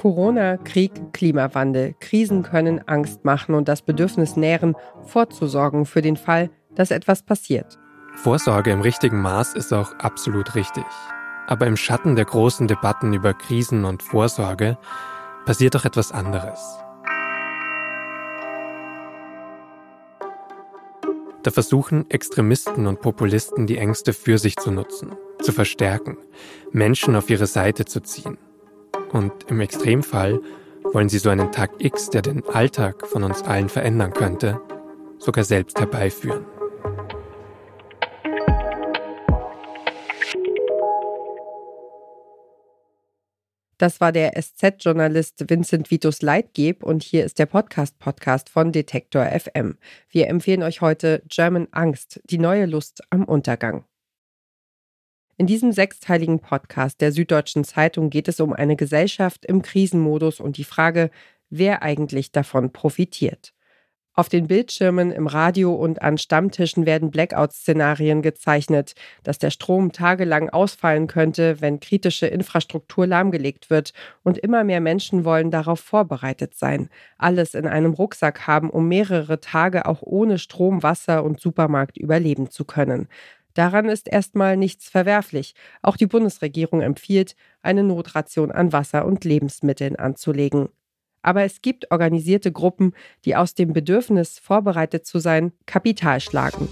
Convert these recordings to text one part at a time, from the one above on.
Corona, Krieg, Klimawandel. Krisen können Angst machen und das Bedürfnis nähren, vorzusorgen für den Fall, dass etwas passiert. Vorsorge im richtigen Maß ist auch absolut richtig. Aber im Schatten der großen Debatten über Krisen und Vorsorge passiert doch etwas anderes. Da versuchen Extremisten und Populisten die Ängste für sich zu nutzen, zu verstärken, Menschen auf ihre Seite zu ziehen. Und im Extremfall wollen sie so einen Tag X, der den Alltag von uns allen verändern könnte, sogar selbst herbeiführen. Das war der SZ-Journalist Vincent Vitus Leitgeb und hier ist der Podcast-Podcast von Detektor FM. Wir empfehlen euch heute German Angst, die neue Lust am Untergang. In diesem sechsteiligen Podcast der Süddeutschen Zeitung geht es um eine Gesellschaft im Krisenmodus und die Frage, wer eigentlich davon profitiert. Auf den Bildschirmen, im Radio und an Stammtischen werden Blackout-Szenarien gezeichnet, dass der Strom tagelang ausfallen könnte, wenn kritische Infrastruktur lahmgelegt wird. Und immer mehr Menschen wollen darauf vorbereitet sein, alles in einem Rucksack haben, um mehrere Tage auch ohne Strom, Wasser und Supermarkt überleben zu können. Daran ist erstmal nichts verwerflich. Auch die Bundesregierung empfiehlt, eine Notration an Wasser und Lebensmitteln anzulegen. Aber es gibt organisierte Gruppen, die aus dem Bedürfnis, vorbereitet zu sein, Kapital schlagen.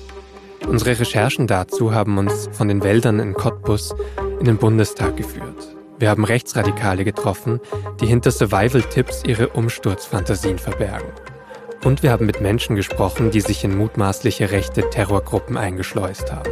Unsere Recherchen dazu haben uns von den Wäldern in Cottbus in den Bundestag geführt. Wir haben Rechtsradikale getroffen, die hinter Survival-Tipps ihre Umsturzfantasien verbergen. Und wir haben mit Menschen gesprochen, die sich in mutmaßliche rechte Terrorgruppen eingeschleust haben.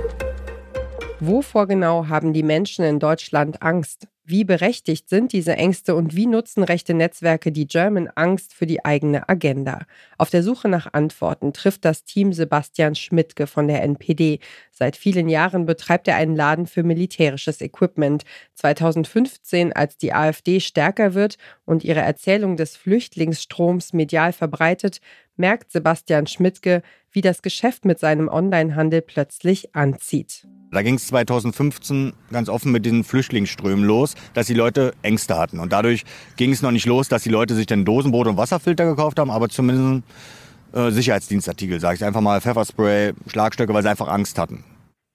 Wovor genau haben die Menschen in Deutschland Angst? Wie berechtigt sind diese Ängste und wie nutzen rechte Netzwerke die German Angst für die eigene Agenda? Auf der Suche nach Antworten trifft das Team Sebastian Schmidtke von der NPD. Seit vielen Jahren betreibt er einen Laden für militärisches Equipment. 2015, als die AfD stärker wird und ihre Erzählung des Flüchtlingsstroms medial verbreitet, merkt Sebastian Schmidtke, wie das Geschäft mit seinem Onlinehandel plötzlich anzieht. Da ging es 2015 ganz offen mit diesen Flüchtlingsströmen los, dass die Leute Ängste hatten. Und dadurch ging es noch nicht los, dass die Leute sich dann Dosenbrot und Wasserfilter gekauft haben, aber zumindest äh, Sicherheitsdienstartikel, sage ich einfach mal, Pfefferspray, Schlagstöcke, weil sie einfach Angst hatten.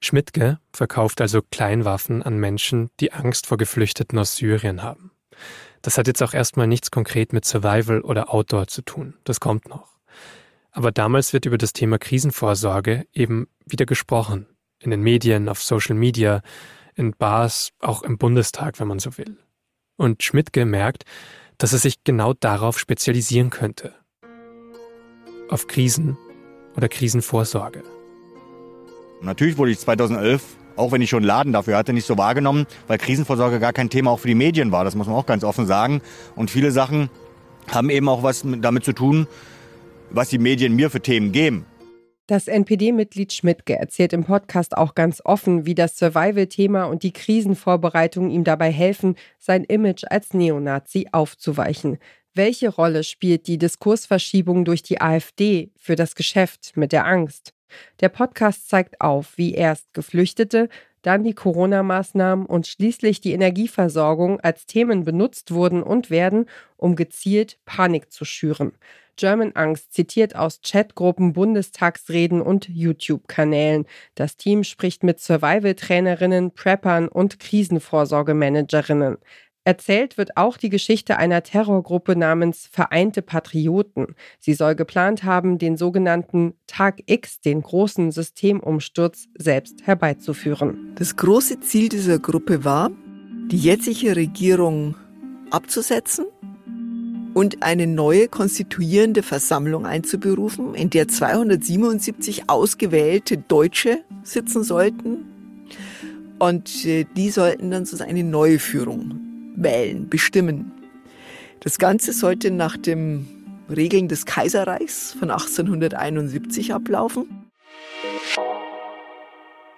Schmidtke verkauft also Kleinwaffen an Menschen, die Angst vor Geflüchteten aus Syrien haben. Das hat jetzt auch erstmal nichts konkret mit Survival oder Outdoor zu tun. Das kommt noch. Aber damals wird über das Thema Krisenvorsorge eben wieder gesprochen in den Medien, auf Social Media, in Bars, auch im Bundestag, wenn man so will. Und Schmidt gemerkt, dass er sich genau darauf spezialisieren könnte. Auf Krisen oder Krisenvorsorge. Natürlich wurde ich 2011, auch wenn ich schon Laden dafür hatte, nicht so wahrgenommen, weil Krisenvorsorge gar kein Thema auch für die Medien war. Das muss man auch ganz offen sagen. Und viele Sachen haben eben auch was damit zu tun, was die Medien mir für Themen geben. Das NPD-Mitglied Schmidtke erzählt im Podcast auch ganz offen, wie das Survival-Thema und die Krisenvorbereitung ihm dabei helfen, sein Image als Neonazi aufzuweichen. Welche Rolle spielt die Diskursverschiebung durch die AfD für das Geschäft mit der Angst? Der Podcast zeigt auf, wie erst Geflüchtete, dann die Corona-Maßnahmen und schließlich die Energieversorgung als Themen benutzt wurden und werden, um gezielt Panik zu schüren. German Angst zitiert aus Chatgruppen, Bundestagsreden und YouTube-Kanälen. Das Team spricht mit Survival-Trainerinnen, Preppern und Krisenvorsorgemanagerinnen. Erzählt wird auch die Geschichte einer Terrorgruppe namens Vereinte Patrioten. Sie soll geplant haben, den sogenannten Tag X, den großen Systemumsturz, selbst herbeizuführen. Das große Ziel dieser Gruppe war, die jetzige Regierung abzusetzen und eine neue konstituierende Versammlung einzuberufen, in der 277 ausgewählte Deutsche sitzen sollten. Und äh, die sollten dann so eine neue Führung wählen, bestimmen. Das Ganze sollte nach den Regeln des Kaiserreichs von 1871 ablaufen.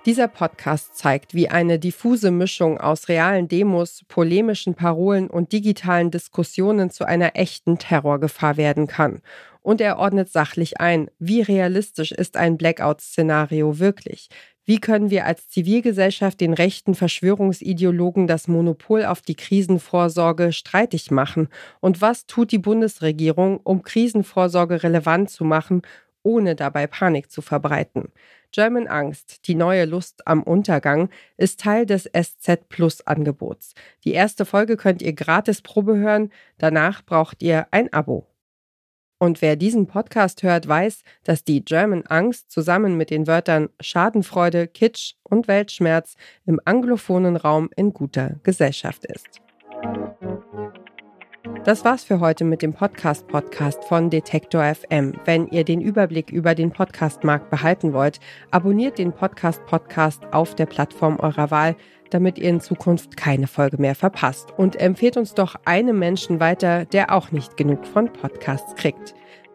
Dieser Podcast zeigt, wie eine diffuse Mischung aus realen Demos, polemischen Parolen und digitalen Diskussionen zu einer echten Terrorgefahr werden kann. Und er ordnet sachlich ein, wie realistisch ist ein Blackout-Szenario wirklich. Wie können wir als Zivilgesellschaft den rechten Verschwörungsideologen das Monopol auf die Krisenvorsorge streitig machen? Und was tut die Bundesregierung, um Krisenvorsorge relevant zu machen, ohne dabei Panik zu verbreiten? German Angst, die neue Lust am Untergang, ist Teil des SZ Plus Angebots. Die erste Folge könnt ihr gratis Probe hören, danach braucht ihr ein Abo. Und wer diesen Podcast hört, weiß, dass die German Angst zusammen mit den Wörtern Schadenfreude, Kitsch und Weltschmerz im anglophonen Raum in guter Gesellschaft ist. Das war's für heute mit dem Podcast Podcast von Detektor FM. Wenn ihr den Überblick über den Podcastmarkt behalten wollt, abonniert den Podcast Podcast auf der Plattform eurer Wahl, damit ihr in Zukunft keine Folge mehr verpasst. Und empfehlt uns doch einem Menschen weiter, der auch nicht genug von Podcasts kriegt.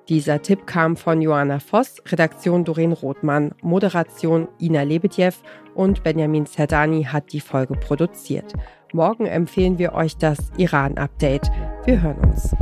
Dieser Tipp kam von Joanna Voss, Redaktion Doreen Rothmann, Moderation Ina Lebetjew und Benjamin Zerdani hat die Folge produziert. Morgen empfehlen wir euch das Iran-Update. Wir hören uns.